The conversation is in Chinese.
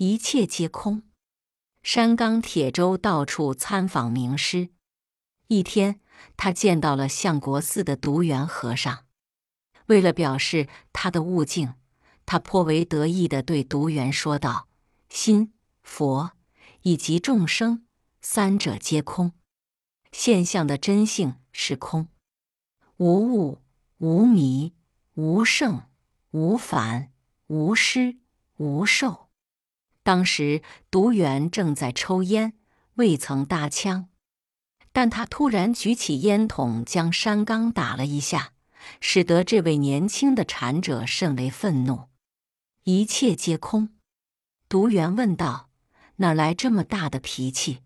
一切皆空。山冈铁舟到处参访名师。一天，他见到了相国寺的独圆和尚。为了表示他的悟境，他颇为得意地对独圆说道：“心、佛以及众生三者皆空，现象的真性是空，无物、无迷、无胜、无反、无失、无受。”当时独圆正在抽烟，未曾搭腔，但他突然举起烟筒，将山冈打了一下。使得这位年轻的禅者甚为愤怒。一切皆空。独圆问道：“哪来这么大的脾气？”